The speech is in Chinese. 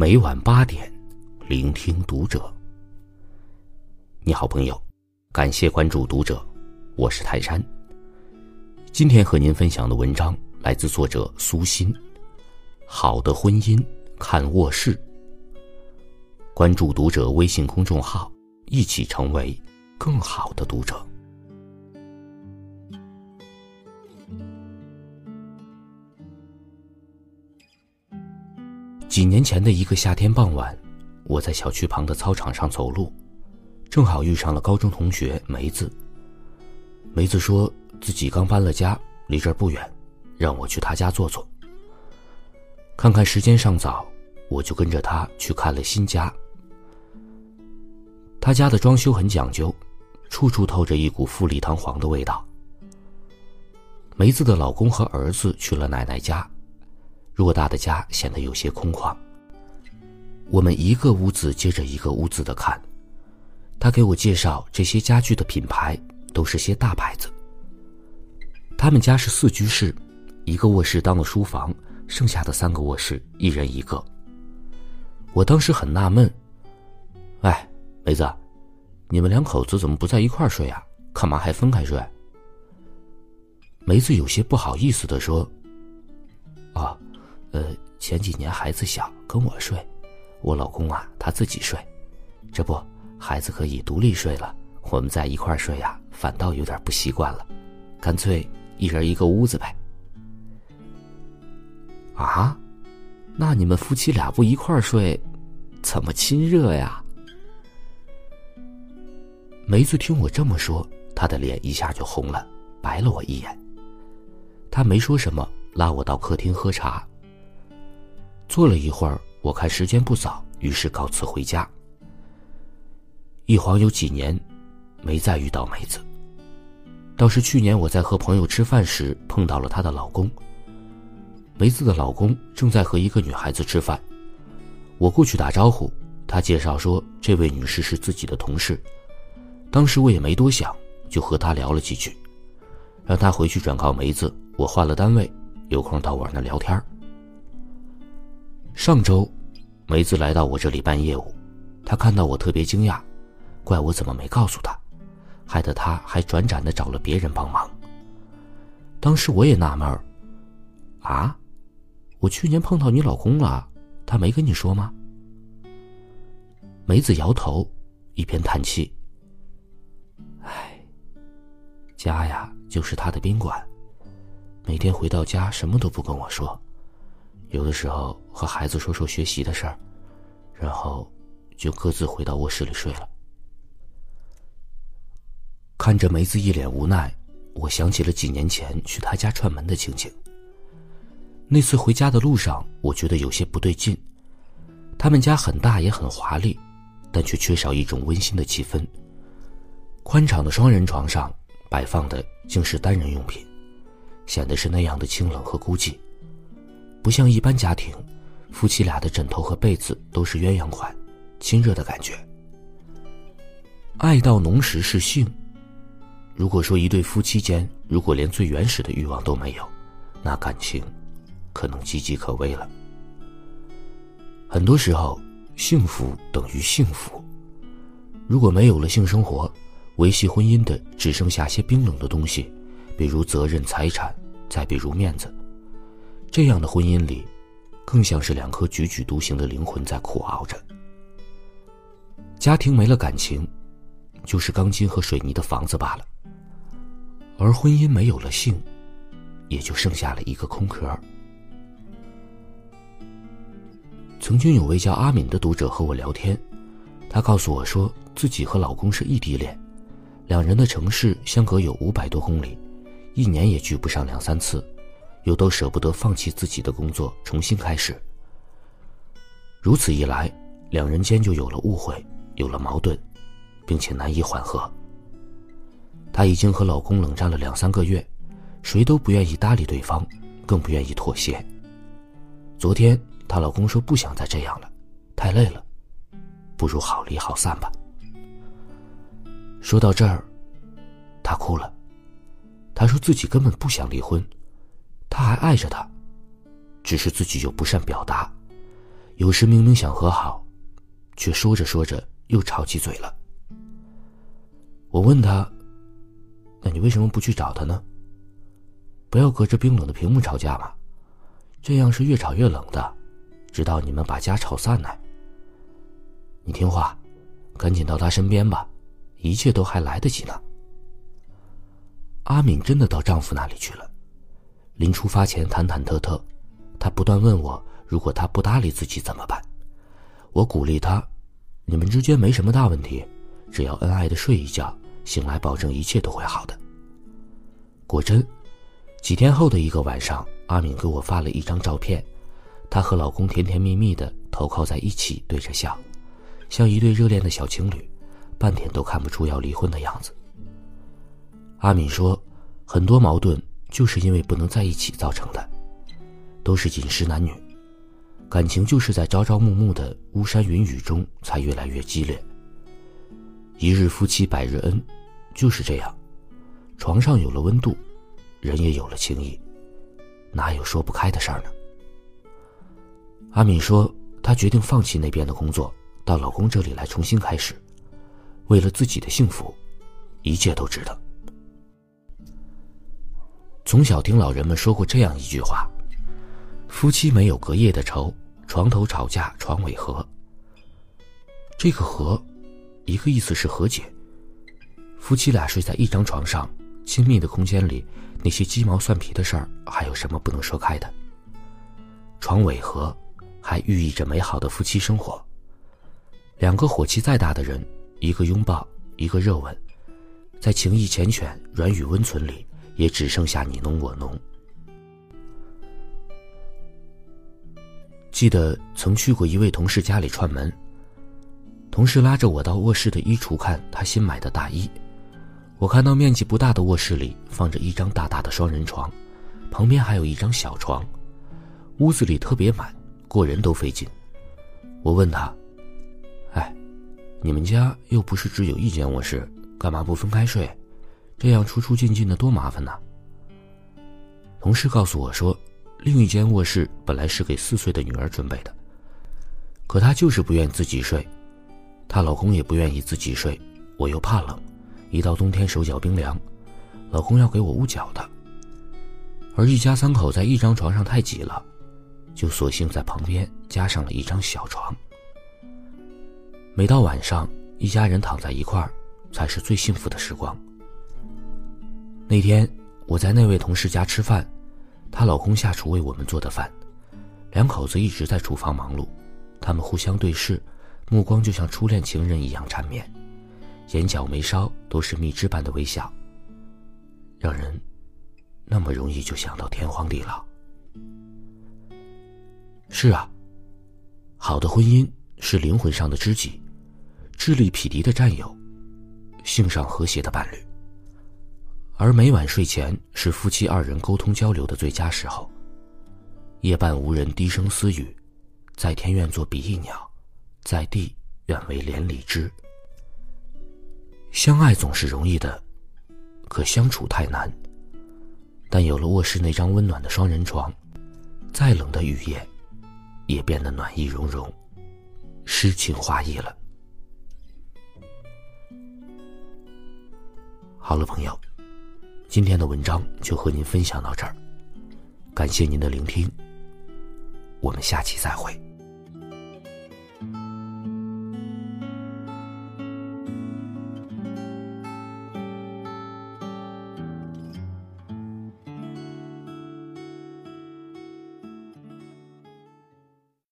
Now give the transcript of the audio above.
每晚八点，聆听读者。你好，朋友，感谢关注读者，我是泰山。今天和您分享的文章来自作者苏欣。好的婚姻看卧室。关注读者微信公众号，一起成为更好的读者。几年前的一个夏天傍晚，我在小区旁的操场上走路，正好遇上了高中同学梅子。梅子说自己刚搬了家，离这儿不远，让我去她家坐坐。看看时间尚早，我就跟着她去看了新家。他家的装修很讲究，处处透着一股富丽堂皇的味道。梅子的老公和儿子去了奶奶家，偌大的家显得有些空旷。我们一个屋子接着一个屋子的看，他给我介绍这些家具的品牌都是些大牌子。他们家是四居室，一个卧室当了书房，剩下的三个卧室一人一个。我当时很纳闷，哎。梅子，你们两口子怎么不在一块儿睡呀？干嘛还分开睡？梅子有些不好意思的说：“啊，呃，前几年孩子小，跟我睡，我老公啊他自己睡，这不，孩子可以独立睡了，我们在一块睡呀，反倒有点不习惯了，干脆一人一个屋子呗。”啊，那你们夫妻俩不一块睡，怎么亲热呀？梅子听我这么说，她的脸一下就红了，白了我一眼。她没说什么，拉我到客厅喝茶。坐了一会儿，我看时间不早，于是告辞回家。一晃有几年，没再遇到梅子。倒是去年我在和朋友吃饭时碰到了她的老公。梅子的老公正在和一个女孩子吃饭，我过去打招呼，他介绍说这位女士是自己的同事。当时我也没多想，就和他聊了几句，让他回去转告梅子，我换了单位，有空到我那聊天。上周，梅子来到我这里办业务，她看到我特别惊讶，怪我怎么没告诉她，害得她还转转的找了别人帮忙。当时我也纳闷儿，啊，我去年碰到你老公了，他没跟你说吗？梅子摇头，一边叹气。唉家呀，就是他的宾馆。每天回到家，什么都不跟我说，有的时候和孩子说说学习的事儿，然后就各自回到卧室里睡了。看着梅子一脸无奈，我想起了几年前去他家串门的情景。那次回家的路上，我觉得有些不对劲。他们家很大也很华丽，但却缺少一种温馨的气氛。宽敞的双人床上。摆放的竟是单人用品，显得是那样的清冷和孤寂，不像一般家庭，夫妻俩的枕头和被子都是鸳鸯款，亲热的感觉。爱到浓时是性，如果说一对夫妻间如果连最原始的欲望都没有，那感情可能岌岌可危了。很多时候，幸福等于幸福，如果没有了性生活。维系婚姻的只剩下些冰冷的东西，比如责任、财产，再比如面子。这样的婚姻里，更像是两颗踽踽独行的灵魂在苦熬着。家庭没了感情，就是钢筋和水泥的房子罢了；而婚姻没有了性，也就剩下了一个空壳。曾经有位叫阿敏的读者和我聊天，她告诉我说自己和老公是异地恋。两人的城市相隔有五百多公里，一年也聚不上两三次，又都舍不得放弃自己的工作重新开始。如此一来，两人间就有了误会，有了矛盾，并且难以缓和。她已经和老公冷战了两三个月，谁都不愿意搭理对方，更不愿意妥协。昨天她老公说不想再这样了，太累了，不如好离好散吧。说到这儿，她哭了。她说自己根本不想离婚，他还爱着他，只是自己又不善表达，有时明明想和好，却说着说着又吵起嘴了。我问他：“那你为什么不去找他呢？不要隔着冰冷的屏幕吵架嘛，这样是越吵越冷的，直到你们把家吵散呢。你听话，赶紧到他身边吧，一切都还来得及呢。”阿敏真的到丈夫那里去了，临出发前忐忐忑忑，他不断问我：如果他不搭理自己怎么办？我鼓励他：“你们之间没什么大问题，只要恩爱的睡一觉。”醒来，保证一切都会好的。果真，几天后的一个晚上，阿敏给我发了一张照片，她和老公甜甜蜜蜜的头靠在一起，对着笑，像一对热恋的小情侣，半点都看不出要离婚的样子。阿敏说，很多矛盾就是因为不能在一起造成的，都是饮食男女，感情就是在朝朝暮暮的巫山云雨中才越来越激烈。一日夫妻百日恩，就是这样，床上有了温度，人也有了情谊，哪有说不开的事儿呢？阿敏说，她决定放弃那边的工作，到老公这里来重新开始，为了自己的幸福，一切都值得。从小听老人们说过这样一句话：夫妻没有隔夜的仇，床头吵架床尾和。这个和。一个意思是和解。夫妻俩睡在一张床上，亲密的空间里，那些鸡毛蒜皮的事儿，还有什么不能说开的？床尾和，还寓意着美好的夫妻生活。两个火气再大的人，一个拥抱，一个热吻，在情意缱绻、软语温存里，也只剩下你侬我侬。记得曾去过一位同事家里串门。同事拉着我到卧室的衣橱看他新买的大衣，我看到面积不大的卧室里放着一张大大的双人床，旁边还有一张小床，屋子里特别满，过人都费劲。我问他：“哎，你们家又不是只有一间卧室，干嘛不分开睡？这样出出进进的多麻烦呢？”同事告诉我说，另一间卧室本来是给四岁的女儿准备的，可她就是不愿自己睡。她老公也不愿意自己睡，我又怕冷，一到冬天手脚冰凉，老公要给我捂脚的。而一家三口在一张床上太挤了，就索性在旁边加上了一张小床。每到晚上，一家人躺在一块儿，才是最幸福的时光。那天我在那位同事家吃饭，她老公下厨为我们做的饭，两口子一直在厨房忙碌，他们互相对视。目光就像初恋情人一样缠绵，眼角眉梢都是蜜汁般的微笑，让人那么容易就想到天荒地老。是啊，好的婚姻是灵魂上的知己，智力匹敌的战友，性上和谐的伴侣。而每晚睡前是夫妻二人沟通交流的最佳时候，夜半无人低声私语，在天愿作比翼鸟。在地愿为连理枝。相爱总是容易的，可相处太难。但有了卧室那张温暖的双人床，再冷的雨夜，也变得暖意融融，诗情画意了。好了，朋友，今天的文章就和您分享到这儿，感谢您的聆听，我们下期再会。